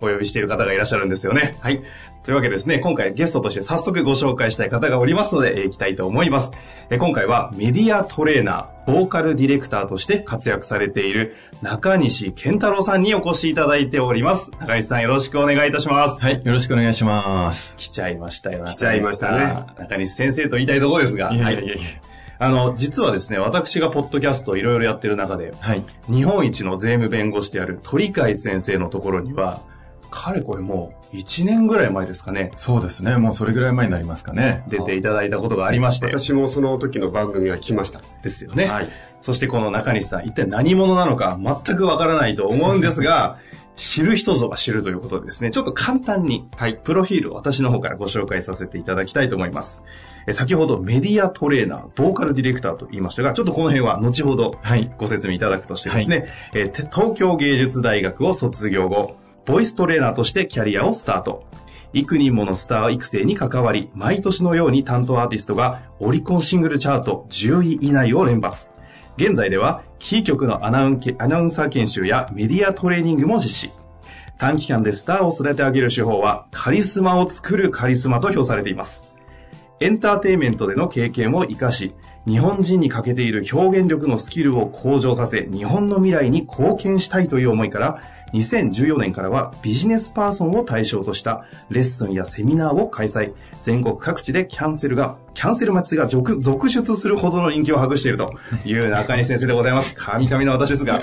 お呼びしている方がいらっしゃるんですよね。はい。というわけでですね、今回ゲストとして早速ご紹介したい方がおりますので、えー行きたいと思います。えー今回はメディアトレーナー、ボーカルディレクターとして活躍されている中西健太郎さんにお越しいただいております。中西さんよろしくお願いいたします。はい、よろしくお願いします。来ちゃいましたよ。来ちゃいましたね中西先生と言いたいところですが、いやいやいやいや。あの、実はですね、私がポッドキャストをいろいろやってる中で、はい。日本一の税務弁護士である鳥海先生のところには、かれこれもう1年ぐらい前ですかね、そうですね。もうそれぐらい前になりますかね。出ていただいたことがありまして、私もその時の番組は来ました。ですよね。はい。そしてこの中西さん、一体何者なのか全くわからないと思うんですが、知る人ぞが知るということでですね、ちょっと簡単に、はい。プロフィールを私の方からご紹介させていただきたいと思います。え先ほどメディアトレーナー、ボーカルディレクターと言いましたが、ちょっとこの辺は後ほどはい。ご説明いただくとしてですね、えーて東京芸術大学を卒業後、ボイストレーナーとしてキャリアをスタート。幾人ものスター育成に関わり、毎年のように担当アーティストがオリコンシングルチャート10位以内を連発。現在では、キー局のアナウンアナウンサー研修やメディアトレーニングも実施。短期間でスターを育て上げる手法は、カリスマを作るカリスマと評されています。エンターテイメントでの経験を活かし、日本人に欠けている表現力のスキルを向上させ、日本の未来に貢献したいという思いから、2014年からはビジネスパーソンを対象としたレッスンやセミナーを開催。全国各地でキャンセルが、キャンセル待ちが続続出するほどの人気を博しているという中西先生でございます。神々の私ですが、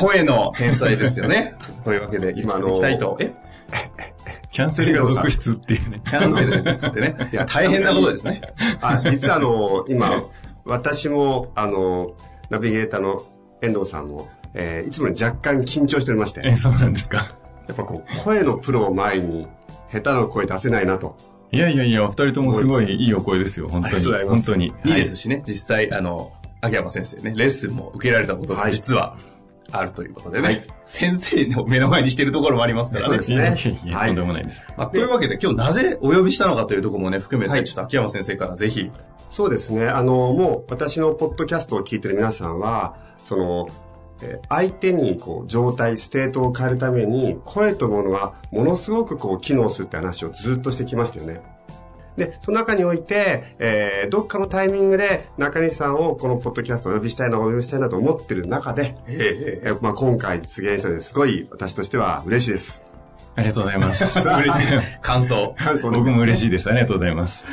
声の天才ですよね。というわけで、今の、今のいきたいと。え？キャンセルが続出っていうね。キャンセルですってね。いや大変なことですね。あ、実はあの、今、私も、あの、ナビゲーターの遠藤さんも、えーいつもより若干緊張しておりまして、え、やそうなんですか。っぱこう、声のプロを前に、下手な声出せないなと。いやいやいや、お二人ともすごいいいお声ですよ。本当に。本当に。いいですしね、実際、あの、秋山先生ね、レッスンも受けられたこと実はあるということでね、はい先生の目の前にしているところもありますからね。そうですね やいや、はいとんでもないです。まあ、というわけで、今日なぜお呼びしたのかというところもね、含めて、はいちょっと秋山先生からぜひ。そうですね。あの、もう私のポッドキャストを聞いてる皆さんは、その、えー相手にこう状態、 state を変えるために、声というものはものすごくこう機能するって話をずっとしてきましたよね。で、その中において、えーどっかのタイミングで中西さんをこのポッドキャストをお呼びしたいな、お呼びしたいなと思ってる中で、ええーまあ、今回実現したのですごい私としては嬉しいです。ありがとうございます。嬉しい。感想。感想です僕も嬉しいです。ありがとうございます。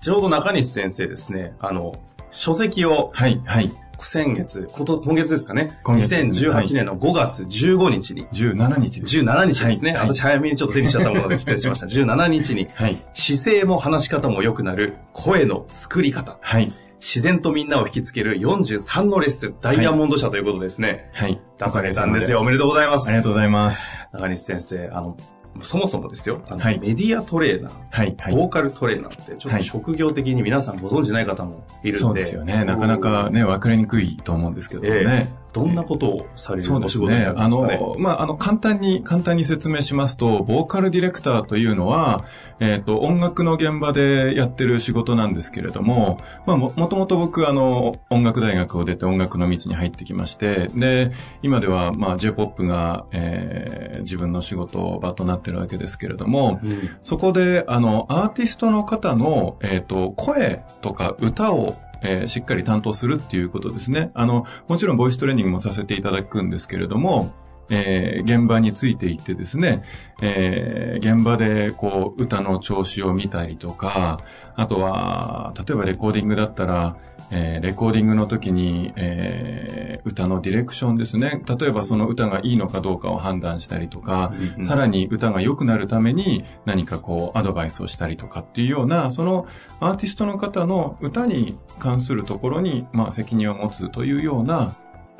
ちょうど中西先生ですね、あの、書籍をはい、はい。先月、こと今月ですかね、今月ねはい2018年の5月15日に、17日です。17日ですね、はい私早めにちょっと手にしちゃったもので失礼しました。17日に、はい。姿勢も話し方も良くなる声の作り方。はい。自然とみんなを引きつける43のレッスン、ダイヤモンド社ということですね。はい。出されたんですよ。おめでとうございます。ありがとうございます。中西先生、あの、そもそもですよ、あのはいメディアトレーナー、はい、はい。ボーカルトレーナーって、ちょっとはい職業的に皆さんご存知ない方もいるそんで、うですよね。なかなかね、分かりにくいと思うんですけどもええね。どんなことをされるそうですお仕事になね。ですかね？の、まあ、あの、簡単に、簡単に説明しますと、ボーカルディレクターというのは、えっ、と、音楽の現場でやってる仕事なんですけれども、まあ、も、もともと僕、あの、音楽大学を出て音楽の道に入ってきまして、で、今では、まあ、J-POP が、えー自分の仕事場となってるわけですけれども、うんそこで、あの、アーティストの方の、えっ、と、声とか歌を、えーしっかり担当するっていうことですね。あの、もちろんボイストレーニングもさせていただくんですけれども、えー、現場についていってですね、えー、現場でこう、歌の調子を見たりとか、あとは、例えばレコーディングだったら、えー、レコーディングの時に、えー、歌のディレクションですね。例えばその歌がいいのかどうかを判断したりとか、さらに歌が良くなるために何かこうアドバイスをしたりとかっていうような、そのアーティストの方の歌に関するところに、まあ責任を持つというような、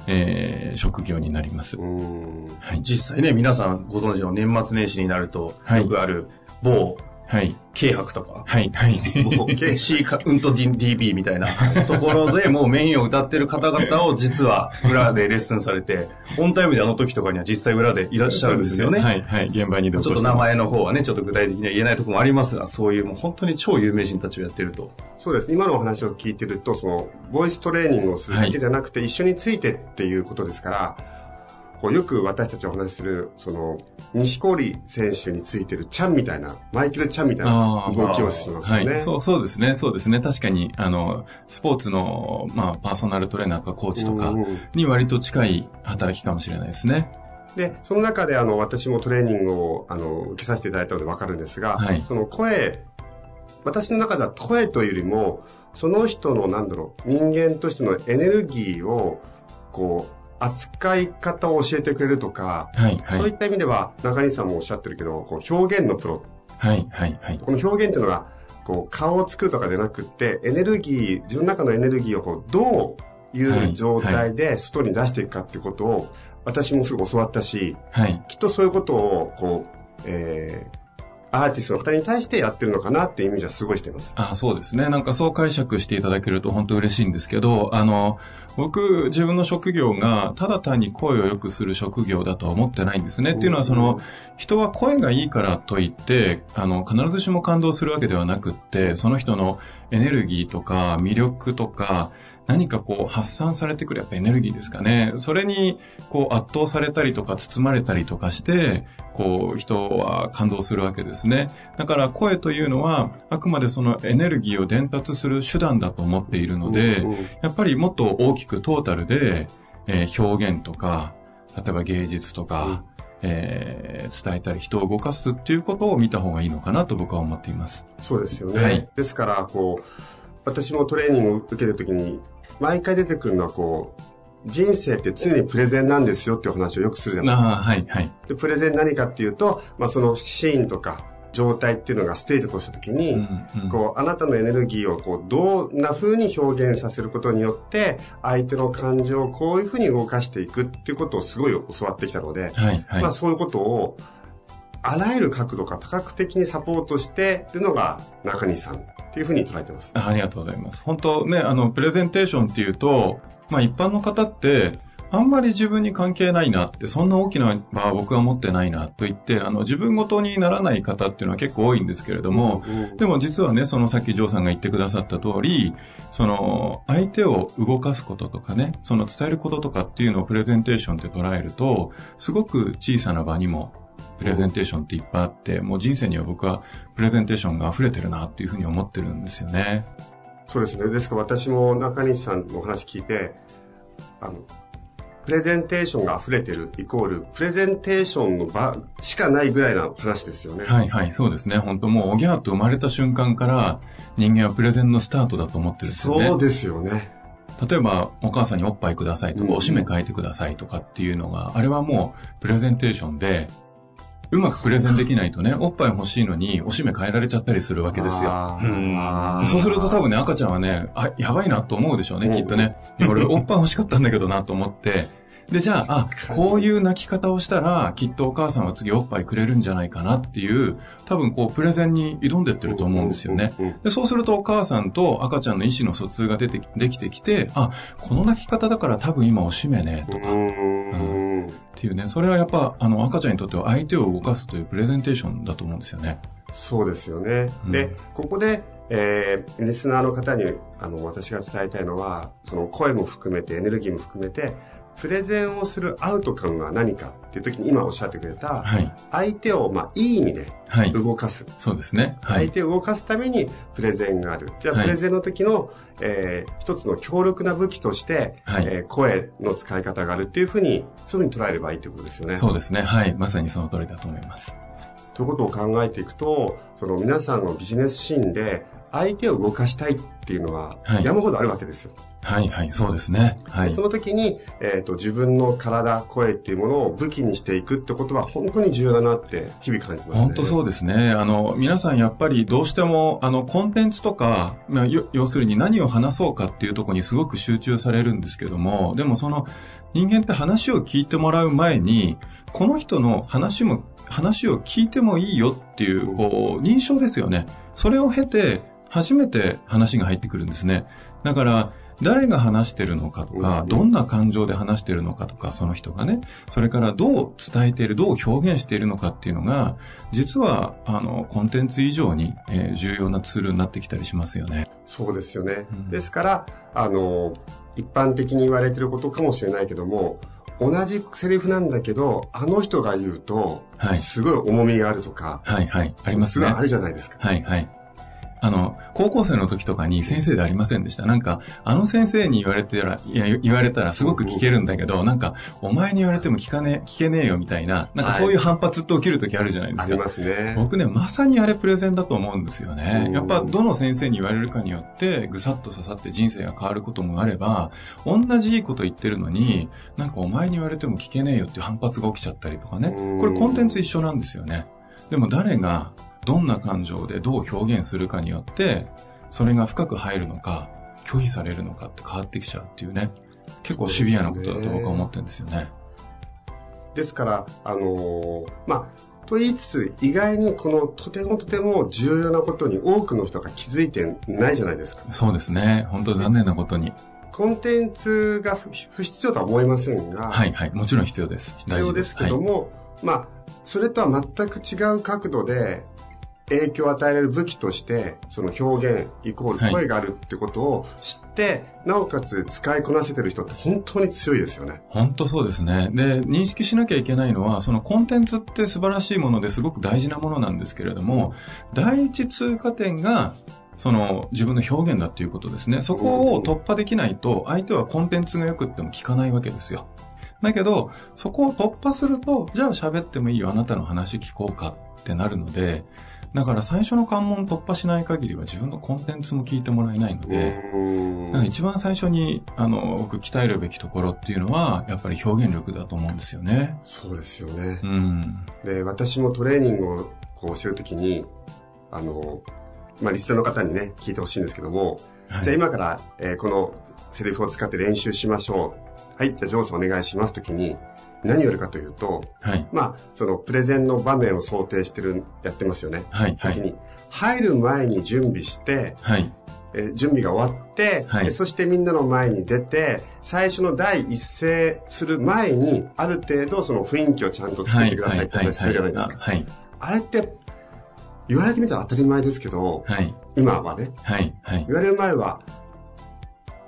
えー、職業になります。はい、実際ね、皆さんご存知の年末年始になると、よくある某はい。軽薄とか。はい。はい。もう、C か、うんと DB みたいなところで、もうメインを歌ってる方々を実は裏でレッスンされて、オンタイムであの時とかには実際裏でいらっしゃるんですよね。はい。はい。現場にちょっと名前の方はね、ちょっと具体的には言えないところもありますが、そういうもう本当に超有名人たちをやってると。そうです。今のお話を聞いてると、その、ボイストレーニングをするだけじゃなくて、一緒についてっていうことですから、こうよく私たちお話しする、その、西堀選手についてるチャンみたいな、マイケル・チャンみたいな動きをしますよね。はい、そうそうですね、そうですね。確かに、あの、スポーツの、まあ、パーソナルトレーナーとかコーチとかに割と近い働きかもしれないですね。で、その中であの、私もトレーニングをあの、受けさせていただいたのでわかるんですが、はい、その声、私の中では声というよりも、その人のなんだろう、人間としてのエネルギーを、こう、扱い方を教えてくれるとか、はいはい、そういった意味では、中西さんもおっしゃってるけど、こう表現のプロ。はいはいはい。この表現っていうのが、こう顔を作るとかじゃなくって、エネルギー、自分の中のエネルギーをこうどういう状態で外に出していくかっていうことを、私もすぐ教わったし、はい、きっとそういうことを、こう、えー、アーティストの方に対してやってるのかなっていうイメージはすごいしてます。あそうですね。なんかそう解釈していただけると本当嬉しいんですけど、あの、僕、自分の職業がただ単に声を良くする職業だとは思ってないんですね。っていうのはその、人は声がいいからといって、あの、必ずしも感動するわけではなくって、その人のエネルギーとか魅力とか、何かこう発散されてくるやっぱエネルギーですかね。それにこう圧倒されたりとか包まれたりとかして、こう人は感動するわけですね。だから声というのはあくまでそのエネルギーを伝達する手段だと思っているので、やっぱりもっと大きくトータルで、えー、表現とか、例えば芸術とか、えー、伝えたり人を動かすっていうことを見た方がいいのかなと僕は思っています。そうですよね。はい、ですから、こう、私もトレーニングを受けるときに、毎回出てくるのはこう、人生って常にプレゼンなんですよっていう話をよくするじゃないですか。はいはい。で、プレゼン何かっていうと、まあそのシーンとか状態っていうのがステージとしたときに、うんうん、こう、あなたのエネルギーをこう、どんな風に表現させることによって、相手の感情をこういう風に動かしていくっていうことをすごい教わってきたので、はいはい、まあそういうことを、あらゆる角度から多角的にサポートしているのが中西さんっていうふうに捉えてます。ありがとうございます。本当ね、あの、プレゼンテーションっていうと、まあ一般の方って、あんまり自分に関係ないなって、そんな大きな場は僕は持ってないなと言って、あの、自分ごとにならない方っていうのは結構多いんですけれども、でも実はね、そのさっきジョーさんが言ってくださった通り、その、相手を動かすこととかね、その伝えることとかっていうのをプレゼンテーションって捉えると、すごく小さな場にもプレゼンテーションっていっぱいあって、もう人生には僕はプレゼンテーションが溢れてるなっていうふうに思ってるんですよね。そうですね。ですから私も中西さんのお話聞いて、あの、プレゼンテーションが溢れてるイコール、プレゼンテーションの場しかないぐらいな話ですよね。はいはい、そうですね。本当もう、おぎゃーと生まれた瞬間から人間はプレゼンのスタートだと思ってるんですよね。そうですよね。例えば、お母さんにおっぱいくださいとか、おしめ変えてくださいとかっていうのが、あれはもう、プレゼンテーションで、うまくプレゼンできないとね、おっぱい欲しいのに、おしめ変えられちゃったりするわけですよ。そうすると多分ね、赤ちゃんはね、あ、やばいなと思うでしょうね、きっとね。俺、おっぱい欲しかったんだけどなと思って、で、じゃあ、あ、こういう泣き方をしたら、きっとお母さんは次おっぱいくれるんじゃないかなっていう、多分こう、プレゼンに挑んでってると思うんですよね。で、そうするとお母さんと赤ちゃんの意思の疎通が出て、できてきて、あ、この泣き方だから多分今おしめね、とか。うんっていうね、それはやっぱ、あの、赤ちゃんにとっては相手を動かすというプレゼンテーションだと思うんですよね。そうですよね。うん、で、ここで、えー、リスナーの方に、あの、私が伝えたいのは、その声も含めて、エネルギーも含めて、プレゼンをするアウトカムは何かっていう時に今おっしゃってくれた、はい。相手を、まあ、いい意味ではい。動かす。そうですね。はい。相手を動かすためにプレゼンがある。じゃあ、はいプレゼンの時の、えー一つの強力な武器として、はいえー声の使い方があるっていうふうに、そういうふうに捉えればいいということですよね。そうですね。はい。まさにその通りだと思います。ということを考えていくと、その皆さんのビジネスシーンで、相手を動かしたいっていうのははい山ほどあるわけですよ。はい、はい。そうですね。はいそ。の時に、えっ、と、自分の体、声っていうものを武器にしていくってことは本当に重要だなって日々感じますね。本当そうですね。あの、皆さんやっぱりどうしても、あの、コンテンツとか、まあ、よ要するに何を話そうかっていうところにすごく集中されるんですけども、でもその、人間って話を聞いてもらう前に、この人の話も、話を聞いてもいいよっていう、こう、認証ですよね。それを経て、初めて話が入ってくるんですね。だから、誰が話してるのかとか、うんどんな感情で話してるのかとか、その人がね、それからどう伝えている、どう表現しているのかっていうのが、実は、あの、コンテンツ以上に、えー重要なツールになってきたりしますよね。そうですよね。うんですから、あの、一般的に言われてることかもしれないけども、同じセリフなんだけど、あの人が言うと、はいすごい重みがあるとか、はい、はい。ありますね。すごいあるじゃないですか。はい、はい。あの、高校生の時とかに先生でありませんでした。なんか、あの先生に言われてら、いや、言われたらすごく聞けるんだけど、なんか、お前に言われても聞かねえ、聞けねえよみたいな、なんかそういう反発って起きる時あるじゃないですか。ありますね。僕ね、まさにあれプレゼンだと思うんですよねう。んやっぱどの先生に言われるかによって、ぐさっと刺さって人生が変わることもあれば、同じいいこと言ってるのに、なんかお前に言われても聞けねえよっていう反発が起きちゃったりとかねうん。これコンテンツ一緒なんですよね。でも誰がどんな感情でどう表現するかによって、それが深く入るのか、拒否されるのかって変わってきちゃうっていうね。結構シビアなことだと僕は思ってるんですよね。ですから、あのーまあ、と言いつつ、意外にこのとてもとても重要なことに多くの人が気づいてないじゃないですか。そうですね。本当残念なことに。コンテンツが不不必要とは思いませんが、はいはい。もちろん必要です。必要ですけどはいも、まあ、それとは全く違う角度で影響を与えられる武器として、その表現イコーはいル声があるってことを知って、なおかつ使いこなせてる人って本当に強いですよね。本当そうですね。で、認識しなきゃいけないのは、そのコンテンツって素晴らしいものですごく大事なものなんですけれども、第一通過点が、その自分の表現だっていうことですね。そこを突破できないと、相手はコンテンツが良くっても聞かないわけですよ。だけど、そこを突破すると、じゃあ喋ってもいいよ、あなたの話聞こうかってなるので、だから最初の関門突破しない限りは自分のコンテンツも聞いてもらえないので、うんだから一番最初に、あの、僕鍛えるべきところっていうのは、やっぱり表現力だと思うんですよね。そうですよねう。ん。で、私もトレーニングをこうしてるときに、あの、まあ、リスナーの方にね、聞いてほしいんですけども、はいじゃあ今から、えーこのセリフを使って練習しましょう。はい、じゃあジョーさんお願いしますときに、何をやるかというと、はい。まあ、そのプレゼンの場面を想定してる、やってますよね。はい。に、入る前に準備して、はい。えー準備が終わって、はいえーそしてみんなの前に出て、最初の第一声する前に、ある程度その雰囲気をちゃんと作ってくださいって話するじゃないですか。はい。あれって、言われてみたら当たり前ですけど、はい。今はね、はい。はい。言われる前は、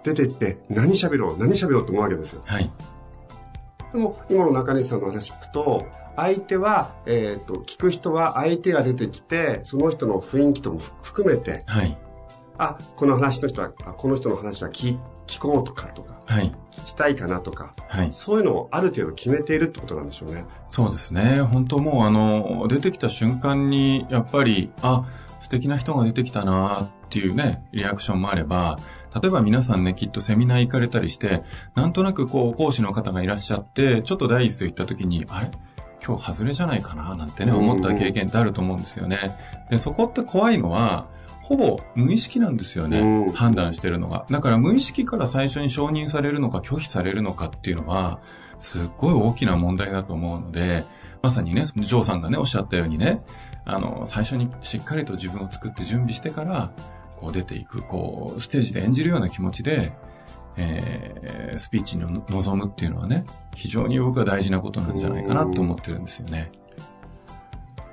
出て行って何喋ろう、何喋ろうって思うわけですよ。はい。でも、今の中西さんの話聞くと、相手は、えっ、と、聞く人は相手が出てきて、その人の雰囲気とも含めて、はい。あ、この話の人は、あこの人の話は聞聞こうとかとか、はい。聞きたいかなとか、はい。そういうのをある程度決めているってことなんでしょうね。そうですね。本当もうあの、出てきた瞬間に、やっぱり、あ、素敵な人が出てきたなっていうね、リアクションもあれば、例えば皆さんね、きっとセミナー行かれたりして、なんとなくこう、講師の方がいらっしゃって、ちょっと第一声行った時に、あれ？今日外れじゃないかな？なんてね、思った経験ってあると思うんですよね。で、そこって怖いのは、ほぼ無意識なんですよね。うん判断してるのが。だから無意識から最初に承認されるのか拒否されるのかっていうのは、すっごい大きな問題だと思うので、まさにね、ジョーさんがね、おっしゃったようにね、あの、最初にしっかりと自分を作って準備してから、こう出ていく、こう、ステージで演じるような気持ちで、えー、スピーチにの臨むっていうのはね、非常に僕は大事なことなんじゃないかなと思ってるんですよね。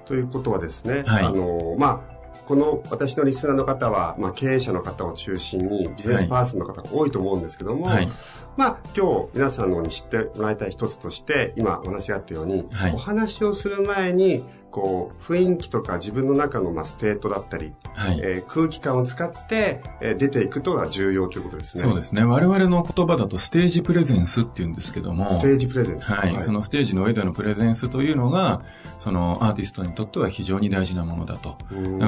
ということはですね、はい。あの、まあ、この私のリスナーの方は、まあ、経営者の方を中心にビジネスパーソンの方が多いと思うんですけども、はい、まあ、今日皆さんのに知ってもらいたい一つとして、今お話があったように、はい、お話をする前に、こう、雰囲気とか自分の中のまあ state だったり、はい、えー、空気感を使って、えー、出ていくとは重要ということですね。そうですね。我々の言葉だと stage presence って言うんですけども。 Stage presence。はい。はい、そのステージの上でのプレゼンスというのが、そのアーティストにとっては非常に大事なものだと。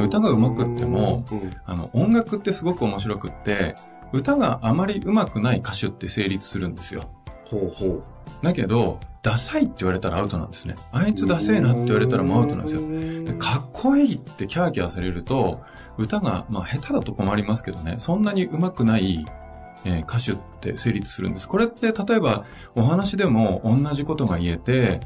歌が上手くっても、あの、音楽ってすごく面白くって、歌があまり上手くない歌手って成立するんですよ。ほうほう。だけど、ダサいって言われたらアウトなんですね。あいつダセえなって言われたらもうアウトなんですよ。でかっこいいってキャーキャーされると、歌が、まあ下手だと困りますけどね、そんなに上手くない、えー、歌手って成立するんです。これって例えばお話でも同じことが言えて、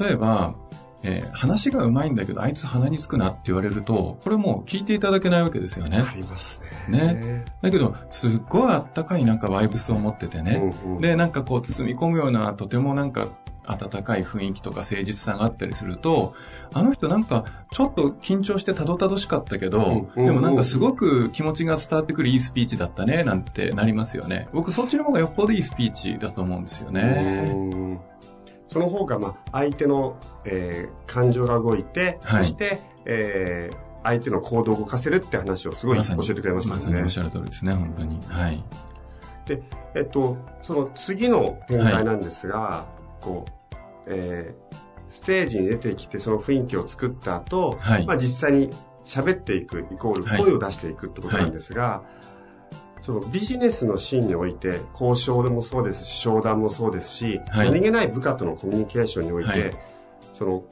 例えば、えー、話がうまいんだけど、あいつ鼻につくなって言われると、これもう聞いていただけないわけですよね。ありますね。ね。だけど、すっごいあったかいなんかバイブスを持っててね。うんうん、で、なんかこう包み込むような、とてもなんか温かい雰囲気とか誠実さがあったりすると、あの人なんかちょっと緊張してたどたどしかったけど、でもなんかすごく気持ちが伝わってくるいいスピーチだったね、なんてなりますよね。僕そっちの方がよっぽどいいスピーチだと思うんですよね。その方が、まあ、相手の、えー、感情が動いて、はい、そして、えー、相手の行動を動かせるって話をすごい教えてくれましたね。まさにおっしゃる通りですね、本当に。はい。で、えっと、その次の展開なんですが、はい、こう、えー、ステージに出てきてその雰囲気を作った後、はい、まあ実際に喋っていくイコール声を出していくってことなんですが、はいそのビジネスのシーンにおいて、交渉でもそうですし、商談もそうですし、はい、何気ない部下とのコミュニケーションにおいて、はい、その、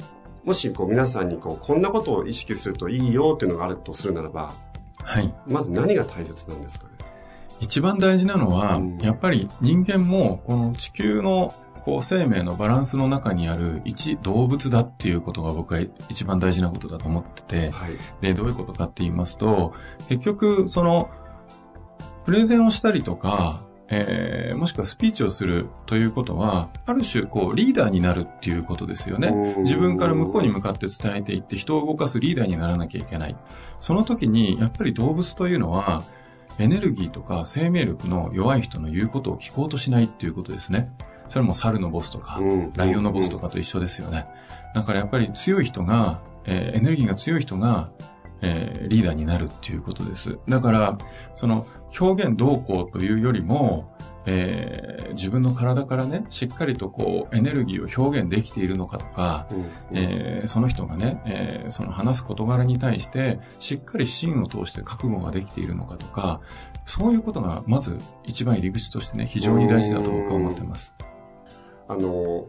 もしこう皆さんにこう、こんなことを意識するといいよっていうのがあるとするならば、はい。まず何が大切なんですかね？一番大事なのは、うん、やっぱり人間もこの地球のこう生命のバランスの中にある一動物だっていうことが僕は一番大事なことだと思ってて、はい、で、どういうことかって言いますと、結局そのプレゼンをしたりとか、えー、もしくはスピーチをするということは、ある種、こう、リーダーになるっていうことですよね。自分から向こうに向かって伝えていって、人を動かすリーダーにならなきゃいけない。その時に、やっぱり動物というのは、エネルギーとか生命力の弱い人の言うことを聞こうとしないっていうことですね。それも猿のボスとか、ライオンのボスとかと一緒ですよね。だからやっぱり強い人が、えー、エネルギーが強い人が、えー、リーダーになるっていうことです。だから、その表現動向というよりも、えー、自分の体からね、しっかりとこう、エネルギーを表現できているのかとか、うんえー、その人がね、えー、その話す事柄に対して、しっかり芯を通して覚悟ができているのかとか、そういうことが、まず一番入り口としてね、非常に大事だと僕は思ってます。あの、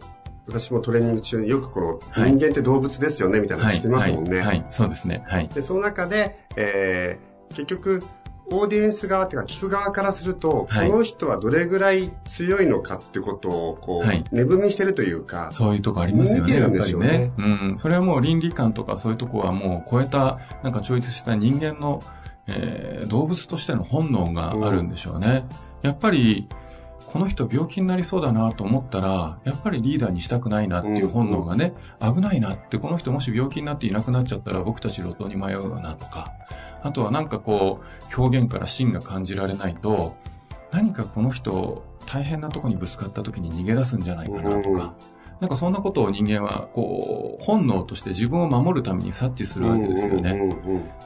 私もトレーニング中によくこの人間って動物ですよね、みたいなの知ってますもんね、はい、はい、そうですね。はい。で、その中で、えー、結局、オーディエンス側っていうか聞く側からすると、はい、この人はどれぐらい強いのかってことを、こう、はい、値踏みしてるというか。そういうとこありますよね、やっぱりね。うん。それはもう倫理観とかそういうとこはもう超えた、なんか超越した人間の、えー、動物としての本能があるんでしょうね。うん、やっぱり、この人病気になりそうだなと思ったら、やっぱりリーダーにしたくないなっていう本能がね、危ないなって、この人もし病気になっていなくなっちゃったら僕たち路頭に迷うよなとか、あとはなんかこう、表現から芯が感じられないと、何かこの人大変なとこにぶつかった時に逃げ出すんじゃないかなとか、なんかそんなことを人間は、こう、本能として自分を守るために察知するわけですよね。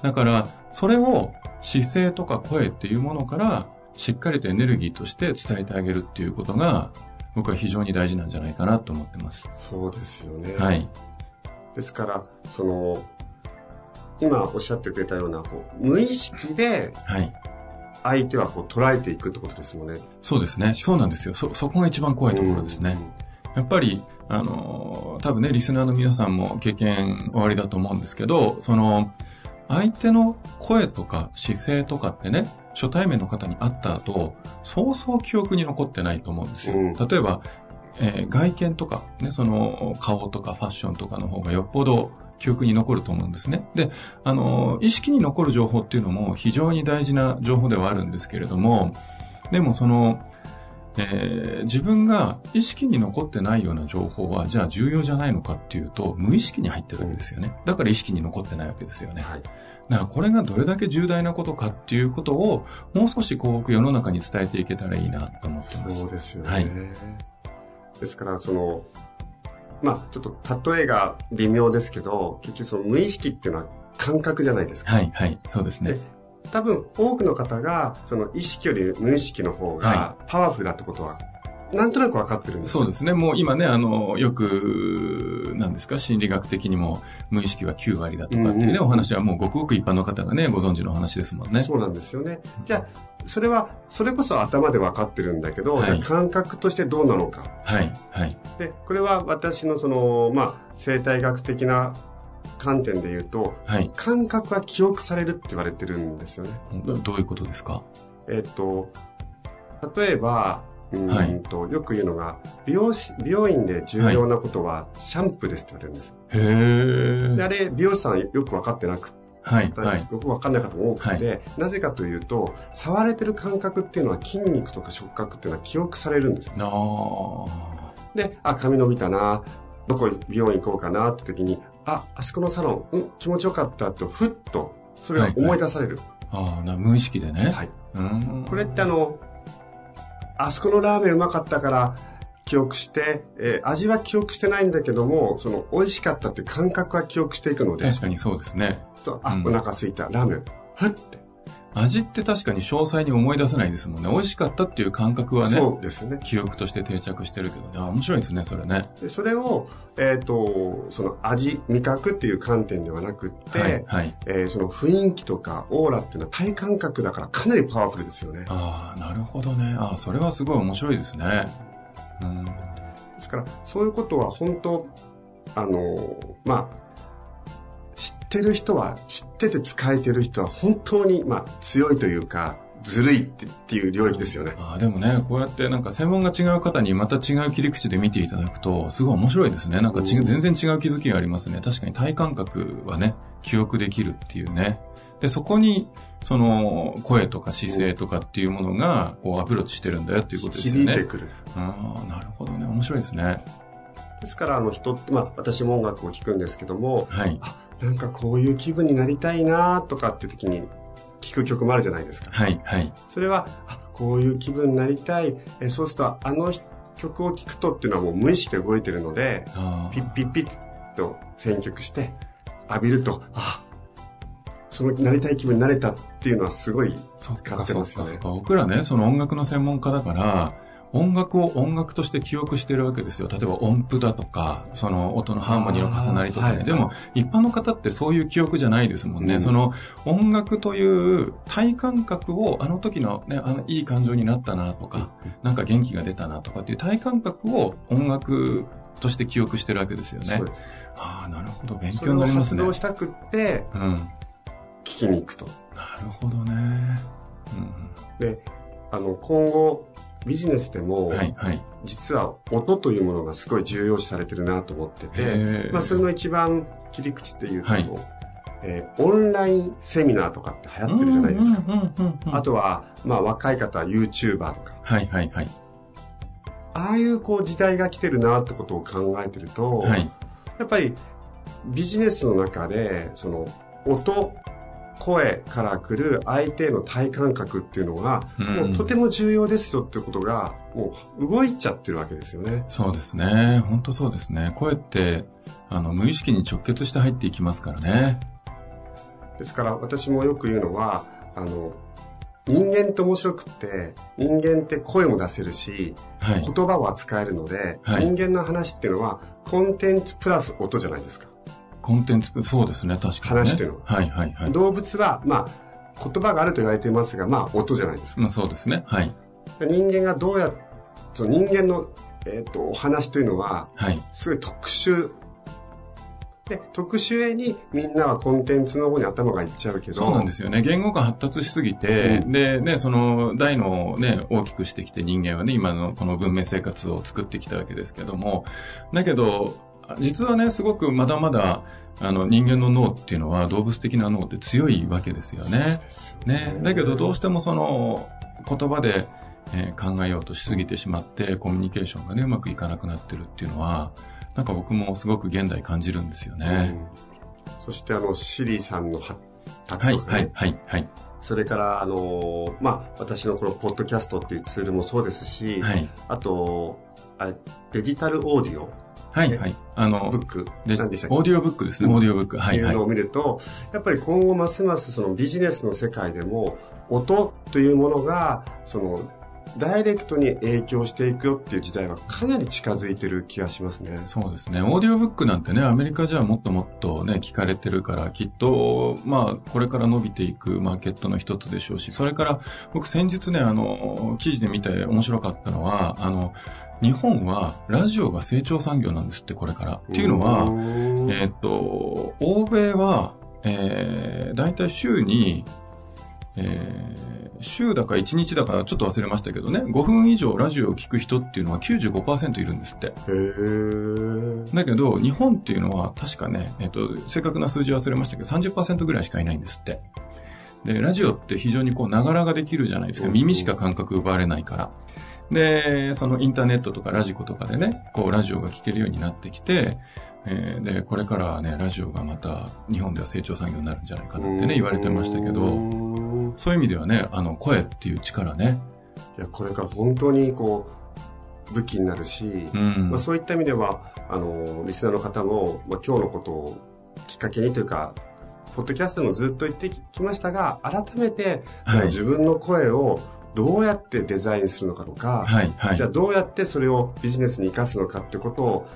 だから、それを姿勢とか声っていうものからしっかりとエネルギーとして伝えてあげるっていうことが、僕は非常に大事なんじゃないかなと思ってます。そうですよね。はい。ですから、その、今おっしゃってくれたような、こう、無意識で、はい。相手はこう捉えていくってことですもんね。そうですね。そうなんですよ。そ、そこが一番怖いところですね。やっぱり、あの、多分ね、リスナーの皆さんも経験おありだと思うんですけど、その、相手の声とか姿勢とかってね、初対面の方に会った後、そうそう記憶に残ってないと思うんですよ。うん、例えば、えー、外見とか、ね、その顔とかファッションとかの方がよっぽど記憶に残ると思うんですね。で、あの、意識に残る情報っていうのも非常に大事な情報ではあるんですけれども、でもその、えー、自分が意識に残ってないような情報は、じゃあ重要じゃないのかっていうと、無意識に入ってるわけですよね。だから意識に残ってないわけですよね。はい、だからこれがどれだけ重大なことかっていうことを、もう少しこう世の中に伝えていけたらいいなと思ってます。そうですよね。はいですから、その、まあ、ちょっと例えが微妙ですけど、結局その無意識っていうのは感覚じゃないですか。はい、はい、そうですねで。多分、多くの方が、その意識より無意識の方がはパワフルだってことは、なんとなく分かってるんですよそうですね。もう今ね、あの、よく、なんですか、心理学的にも無意識は9割だとかっていうね、うんうんお話はもうごくごく一般の方がね、ご存知のお話ですもんね。そうなんですよね。じゃあ、それは、それこそ頭で分かってるんだけど、はいじゃあ感覚としてどうなのか。はい、はい。で、これは私のその、まあ、生態学的な観点で言うと、はい。感覚は記憶されるって言われてるんですよね。どどういうことですか？えっと、例えば、うーんと、よく言うのが、美容師、美容院で重要なことは、シャンプーですって言われるんですよ。へで、あえ。れ、美容師さんよく分かってなくて、はい、はい。よく分かんない方も多くて、なぜかというと、触れてる感覚っていうのは筋肉とか触覚っていうのは記憶されるんですよ。あで、あ、髪伸びたな、どこ美容院行こうかなって時に、あ、あそこのサロン、うん、気持ちよかったと、ふっと、それが思い出される。あ。ああ、な無意識でね。はい。うん。これってあの、あそこのラーメンうまかったから記憶して、えー味は記憶してないんだけども、その美味しかったって感覚は記憶していくので、確かにそうですね。とあ、うんお腹空いた、ラーメン、ふって。味って確かに詳細に思い出せないですもんね。美味しかったっていう感覚はね、そうですよね。記憶として定着してるけどね。あ面白いですね、それね。でそれを、えっ、と、その味、味覚っていう観点ではなくって、はい、はい。えーその雰囲気とかオーラっていうのは体感覚だからかなりパワフルですよね。ああ、なるほどね。ああ、それはすごい面白いですね。うん。ですから、そういうことは本当、あの、まあ、知ってる人は、知ってて使えてる人は本当に、まあ、強いというか、ずるいってっていう領域ですよね。ああ、でもね、こうやってなんか専門が違う方にまた違う切り口で見ていただくと、すごい面白いですね。なんか全然違う気づきがありますね。確かに体感覚はね、記憶できるっていうね。で、そこに、その、声とか姿勢とかっていうものが、こうアプローチしてるんだよっていうことですよね。響いてくる。ああ、なるほどね。面白いですね。ですから、あの人って、まあ、私も音楽を聴くんですけども、はい。あ、なんかこういう気分になりたいなとかって時に聴く曲もあるじゃないですか。はい、はい。それは、あ、こういう気分になりたい。えそうすると、あの曲を聴くとっていうのはもう無意識で動いてるので、あピッピッピッと選曲して浴びると、あ、そのなりたい気分になれたっていうのはすごい使かそってますよねそっか。僕らね、その音楽の専門家だから、音楽を音楽として記憶してるわけですよ。例えば音符だとか、その音のハーモニーの重なりとかね。はいでも、一般の方ってそういう記憶じゃないですもんね。うんその音楽という体感覚を、あの時のね、あのいい感情になったなとか、なんか元気が出たなとかっていう体感覚を音楽として記憶してるわけですよねそう。です。ああ、なるほど。勉それを強になりますね。発動したくってうん。な聞きに行くと。るほどね。で、あの、今後ビジネスでうもん。、はい、はい。実は音というものがすごい重要視されてるなと思ってて、まあそれの一番切り口っていうと、はいえーオンラインセミナーとかって流行ってるじゃないですか。あとは、まあ若い方は YouTuber とか、はいはいはい。ああいうこう時代が来てるなってことを考えてると、はい。やっぱりビジネスの中で、その音、声から来る相手への体感覚っていうのが、うんもうとても重要ですよってことが、もう動いちゃってるわけですよね。そうですね。本当そうですね。声って、あの、無意識に直結して入っていきますからね。ですから私もよく言うのは、あの、人間って面白くって、人間って声も出せるし、はい。言葉を扱えるので、はい人間の話っていうのは、コンテンツプラス音じゃないですか。コンテンツ、そうですね。確かに、ね。話っていうのははいはいはい。動物は、まあ、言葉があると言われていますが、まあ、音じゃないですか。まあそうですね。はい。人間がどうやその人間の、えっとお話というのははい。すごい特殊で特殊へにみんなはコンテンツの方に頭がいっちゃうけどそうなんですよね。言語が発達しすぎて、うで、ね、その、大のをね、大きくしてきて人間はね、今のこの文明生活を作ってきたわけですけども、だけど、実はね、すごくまだまだ、あの、人間の脳っていうのは動物的な脳って強いわけですよね。ね。だけどどうしてもその、言葉で、えー考えようとしすぎてしまって、コミュニケーションがね、うまくいかなくなってるっていうのは、なんか僕もすごく現代感じるんですよね。うんそしてあのシリーさんのは立つとか、ね、はい、はい、はい、はい。それから、あのーまあ、私のこのポッドキャストっていうツールもそうですし、はい、あと、あれ、デジタルオーディオ、はい、はい。あのブ、ック、で何でしたっけ？オーディオブックですね、オーディオブック。はいい、はいうの。を見ると、やっぱり今後ますますそのビジネスの世界でも、音というものが、その、ダイレクトに影響していくよっていう時代はかなり近づいてる気がしますね。そうですね。オーディオブックなんてね、アメリカじゃもっともっとね、聞かれてるから、きっと、まあ、これから伸びていくマーケットの一つでしょうし、それから、僕先日ね、あの、記事で見て面白かったのは、あの、日本はラジオが成長産業なんですって、これから。っていうのは、えーっと、欧米は、えー、大体週に、えー週だか1日だかちょっと忘れましたけどね、5分以上ラジオを聞く人っていうのは95%いるんですって。だけど、日本っていうのは確かね、えっ、と、正確な数字忘れましたけど、30%ぐらいしかいないんですって。で、ラジオって非常にこう、ながらができるじゃないですか。うん耳しか感覚奪われないから。で、そのインターネットとかラジコとかでね、こう、ラジオが聞けるようになってきて、えーで、これからはね、ラジオがまた日本では成長産業になるんじゃないかなってね、言われてましたけうど、んそういう意味ではね、あの、声っていう力ね、いや、これから本当にこう、武器になるし、うん。まあ、。そういった意味では、あの、リスナーの方も、まあ、今日のことをきっかけにというか、ポッドキャストもずっと言ってきましたが、改めて、はい。自分の声をどうやってデザインするのかとか、はい、はいじゃあ。どうやってそれをビジネスに生かすのかってことを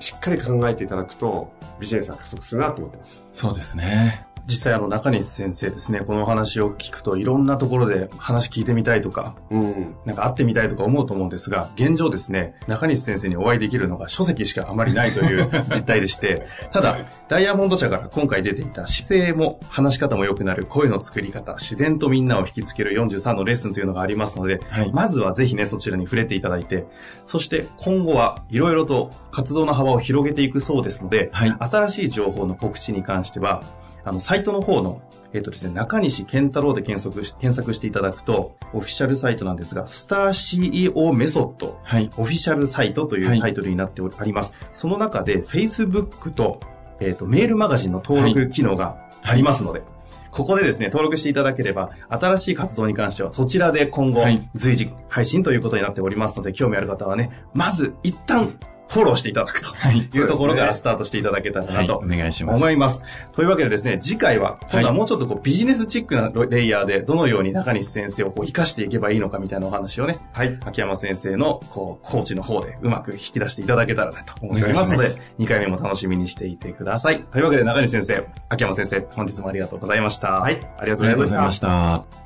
しっかり考えていただくと、ビジネスは加速するなと思ってます。そうですね。実際あの中西先生ですね、このお話を聞くといろんなところで話聞いてみたいとか、うん。なんか会ってみたいとか思うと思うんですが、現状ですね、中西先生にお会いできるのが書籍しかあまりないという 実態でして、ただ、ダイヤモンド社から今回出ていた姿勢も話し方も良くなる声の作り方、自然とみんなを引きつける43のレッスンというのがありますので、はい。まずはぜひね、そちらに触れていただいて、そして今後はいろいろと活動の幅を広げていくそうですので、はい。新しい情報の告知に関しては、あの、サイトの方の、えっ、とですね、中西健太郎で検索し検索していただくと、オフィシャルサイトなんですが、スター CEO メソッド、はい。オフィシャルサイトというタイトルになっております。その中で、Facebook と、えっ、と、メールマガジンの登録機能がありますので、ここでですね、登録していただければ、新しい活動に関してはそちらで今後はい、随時配信ということになっておりますので、興味ある方はね、まず一旦フォローしていただくとはい。いうところからスタートしていただけたらは、ないとお願いします。思います。というわけでですね、次回は、今度はもうちょっとこうビジネスチックなレイヤーで、どのように中西先生をこう活かしていけばいいのかみたいなお話をね、はい。秋山先生のこうコーチの方でうまく引き出していただけたらなと思っておりますのでお願いし、2回目も楽しみにしていてください。というわけで中西先生、秋山先生、本日もありがとうございました。はい。ありがとうございました